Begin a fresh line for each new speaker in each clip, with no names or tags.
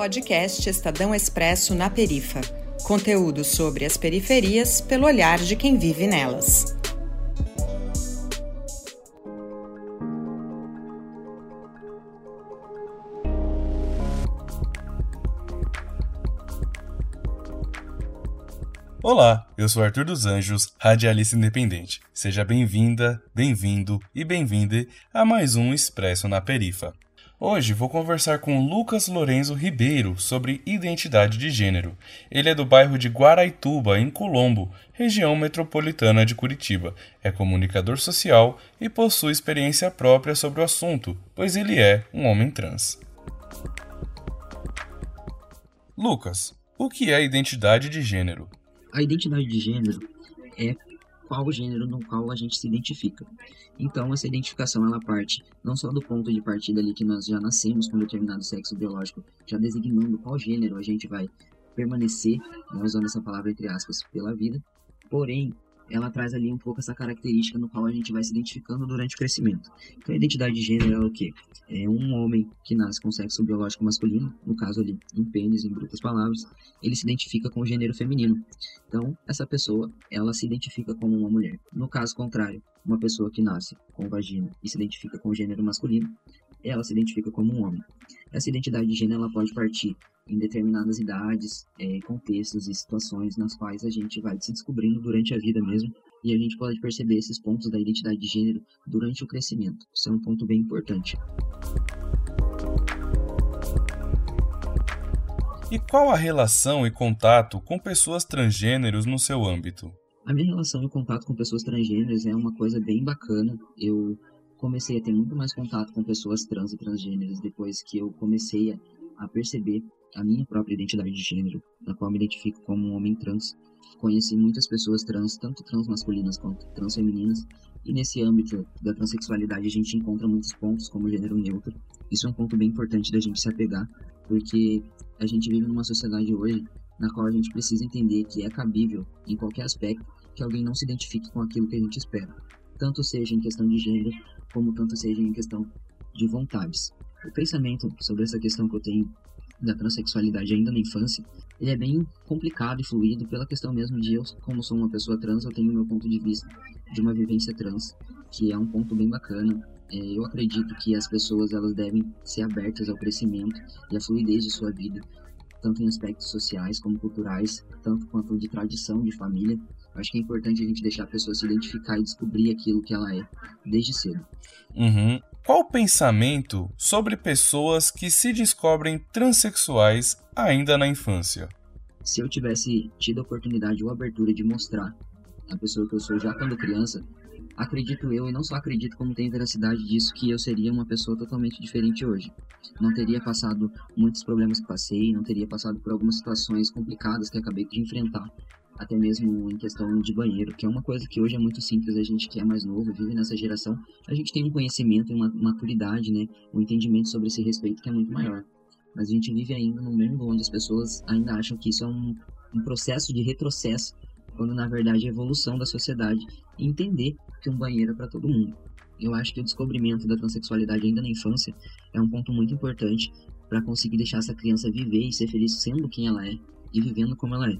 Podcast Estadão Expresso na Perifa. Conteúdo sobre as periferias pelo olhar de quem vive nelas.
Olá, eu sou Arthur dos Anjos, radialista independente. Seja bem-vinda, bem-vindo e bem-vinde a mais um Expresso na Perifa. Hoje vou conversar com Lucas Lorenzo Ribeiro sobre identidade de gênero. Ele é do bairro de Guaraituba, em Colombo, região metropolitana de Curitiba. É comunicador social e possui experiência própria sobre o assunto, pois ele é um homem trans. Lucas, o que é identidade de gênero?
A identidade de gênero é qual gênero no qual a gente se identifica. Então, essa identificação ela parte não só do ponto de partida ali que nós já nascemos com determinado sexo biológico, já designando qual gênero a gente vai permanecer, né, usando essa palavra entre aspas, pela vida, porém ela traz ali um pouco essa característica no qual a gente vai se identificando durante o crescimento. Então, a identidade de gênero é o quê? É um homem que nasce com sexo biológico masculino, no caso ali, em pênis, em brutas palavras, ele se identifica com o gênero feminino. Então, essa pessoa, ela se identifica como uma mulher. No caso contrário, uma pessoa que nasce com vagina e se identifica com o gênero masculino, ela se identifica como um homem. Essa identidade de gênero ela pode partir em determinadas idades, é, contextos e situações nas quais a gente vai se descobrindo durante a vida mesmo, e a gente pode perceber esses pontos da identidade de gênero durante o crescimento. Isso é um ponto bem importante.
E qual a relação e contato com pessoas transgêneros no seu âmbito?
A minha relação e contato com pessoas transgêneras é uma coisa bem bacana. Eu comecei a ter muito mais contato com pessoas trans e transgêneras depois que eu comecei a perceber a minha própria identidade de gênero, na qual me identifico como um homem trans. Conheci muitas pessoas trans, tanto trans masculinas quanto trans femininas, e nesse âmbito da transexualidade a gente encontra muitos pontos como gênero neutro. Isso é um ponto bem importante da gente se apegar, porque a gente vive numa sociedade hoje na qual a gente precisa entender que é cabível, em qualquer aspecto, que alguém não se identifique com aquilo que a gente espera, tanto seja em questão de gênero, como tanto seja em questão de vontades. O pensamento sobre essa questão que eu tenho da transexualidade ainda na infância, ele é bem complicado e fluido pela questão mesmo de eu, como sou uma pessoa trans, eu tenho meu ponto de vista de uma vivência trans, que é um ponto bem bacana. É, eu acredito que as pessoas elas devem ser abertas ao crescimento e à fluidez de sua vida, tanto em aspectos sociais como culturais, tanto quanto de tradição de família. acho que é importante a gente deixar a pessoa se identificar e descobrir aquilo que ela é desde cedo.
Uhum. Qual pensamento sobre pessoas que se descobrem transexuais ainda na infância?
Se eu tivesse tido a oportunidade ou abertura de mostrar a pessoa que eu sou já quando criança, acredito eu, e não só acredito como tenho veracidade disso, que eu seria uma pessoa totalmente diferente hoje. Não teria passado muitos problemas que passei, não teria passado por algumas situações complicadas que acabei de enfrentar até mesmo em questão de banheiro, que é uma coisa que hoje é muito simples, a gente que é mais novo, vive nessa geração, a gente tem um conhecimento e uma maturidade, né, um entendimento sobre esse respeito que é muito maior. Mas a gente vive ainda num mundo onde as pessoas ainda acham que isso é um, um processo de retrocesso, quando na verdade é evolução da sociedade e entender que um banheiro é para todo mundo. Eu acho que o descobrimento da transexualidade ainda na infância é um ponto muito importante para conseguir deixar essa criança viver e ser feliz sendo quem ela é e vivendo como ela é.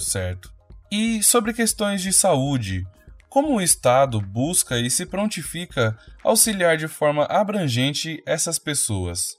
Certo. E sobre questões de saúde, como o Estado busca e se prontifica auxiliar de forma abrangente essas pessoas?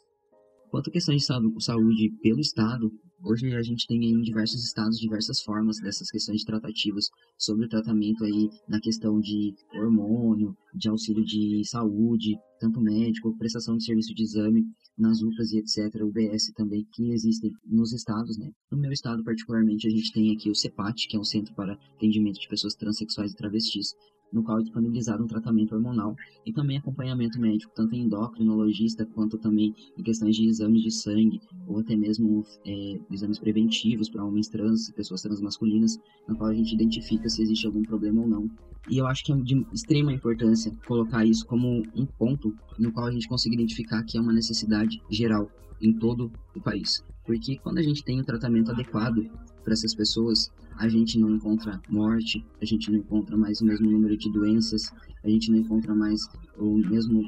Quanto à questão de saúde pelo Estado, hoje a gente tem em diversos estados diversas formas dessas questões de tratativas sobre o tratamento aí na questão de hormônio, de auxílio de saúde, tanto médico, prestação de serviço de exame nas UPAs e etc, UBS também, que existem nos estados, né? No meu estado, particularmente, a gente tem aqui o CEPAT, que é um Centro para Atendimento de Pessoas Transsexuais e Travestis, no qual é disponibilizado um tratamento hormonal e também acompanhamento médico, tanto endocrinologista quanto também em questões de exames de sangue ou até mesmo é, exames preventivos para homens trans, pessoas trans masculinas, no qual a gente identifica se existe algum problema ou não. E eu acho que é de extrema importância colocar isso como um ponto no qual a gente consiga identificar que é uma necessidade geral em todo o país. Porque quando a gente tem o um tratamento adequado para essas pessoas, a gente não encontra morte, a gente não encontra mais o mesmo número de doenças, a gente não encontra mais o mesmo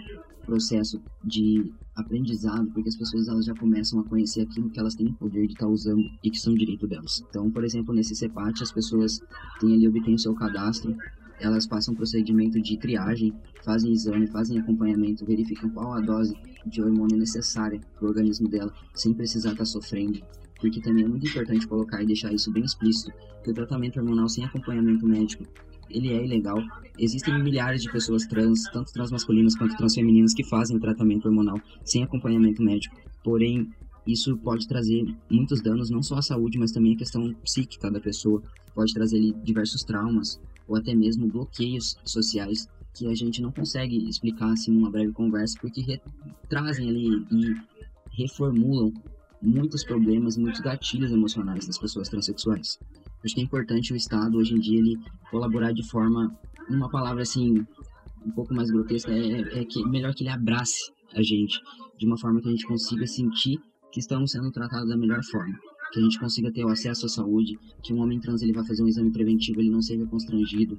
processo de aprendizado, porque as pessoas elas já começam a conhecer aquilo que elas têm o poder de estar tá usando e que são direito delas. Então, por exemplo, nesse CEPAT, as pessoas têm ali, obtêm o seu cadastro, elas passam um procedimento de triagem, fazem exame, fazem acompanhamento, verificam qual a dose de hormônio necessária para o organismo dela, sem precisar estar tá sofrendo. Porque também é muito importante colocar e deixar isso bem explícito, que o tratamento hormonal sem acompanhamento médico, ele é ilegal. Existem milhares de pessoas trans, tanto transmasculinas quanto transfemininas, que fazem o tratamento hormonal sem acompanhamento médico. Porém, isso pode trazer muitos danos, não só à saúde, mas também à questão psíquica da pessoa. Pode trazer ali diversos traumas, ou até mesmo bloqueios sociais que a gente não consegue explicar assim numa breve conversa, porque trazem ali e reformulam muitos problemas, muitos gatilhos emocionais das pessoas transexuais. Acho que é importante o Estado, hoje em dia, ele colaborar de forma, uma palavra assim, um pouco mais grotesca, é, é que melhor que ele abrace a gente, de uma forma que a gente consiga sentir que estamos sendo tratados da melhor forma. Que a gente consiga ter o acesso à saúde, que um homem trans ele vai fazer um exame preventivo, ele não seja constrangido,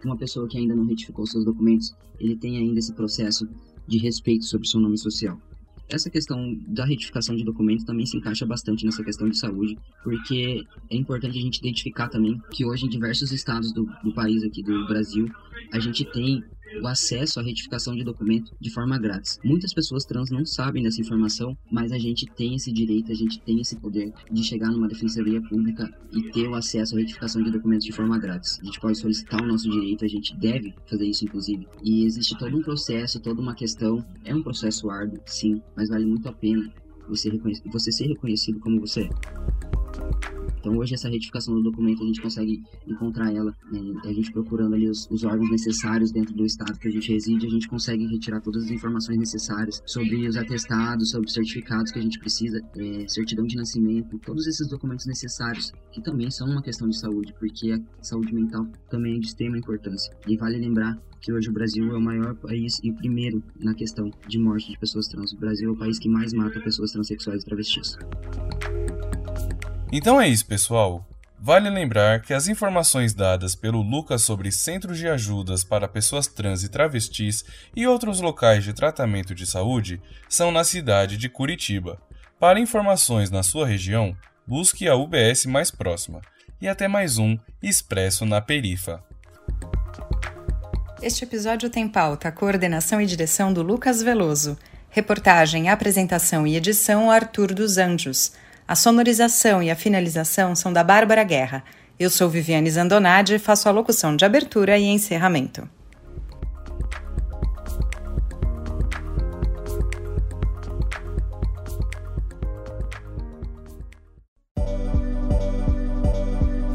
que uma pessoa que ainda não retificou seus documentos, ele tenha ainda esse processo de respeito sobre seu nome social. Essa questão da retificação de documento também se encaixa bastante nessa questão de saúde, porque é importante a gente identificar também que hoje em diversos estados do, do país aqui do Brasil, a gente tem o acesso à retificação de documento de forma grátis. Muitas pessoas trans não sabem dessa informação, mas a gente tem esse direito, a gente tem esse poder de chegar numa defensoria pública e ter o acesso à retificação de documentos de forma grátis. A gente pode solicitar o nosso direito, a gente deve fazer isso, inclusive. E existe todo um processo, toda uma questão. É um processo árduo, sim, mas vale muito a pena você, você ser reconhecido como você é. Então hoje essa retificação do documento a gente consegue encontrar ela, né? a gente procurando ali os, os, órgãos necessários dentro do estado que a gente reside, a gente consegue retirar todas as informações necessárias sobre os atestados, sobre os certificados que a gente precisa, é, certidão de nascimento, todos esses documentos necessários que também são uma questão de saúde, porque a saúde mental também é de extrema importância. E vale lembrar que hoje o Brasil é o maior país e o primeiro na questão de morte de pessoas trans. O Brasil é o país que mais mata pessoas transexuais e travestis.
Então é isso, pessoal. Vale lembrar que as informações dadas pelo Lucas sobre centros de ajudas para pessoas trans e travestis e outros locais de tratamento de saúde são na cidade de Curitiba. Para informações na sua região, busque a UBS mais próxima. E até mais um Expresso na Perifa.
Este episódio tem pauta, coordenação e direção do Lucas Veloso. Reportagem, apresentação e edição Arthur dos Anjos. A sonorização e a finalização são da Bárbara Guerra. Eu sou Viviane Zandonade e faço a locução de abertura e encerramento.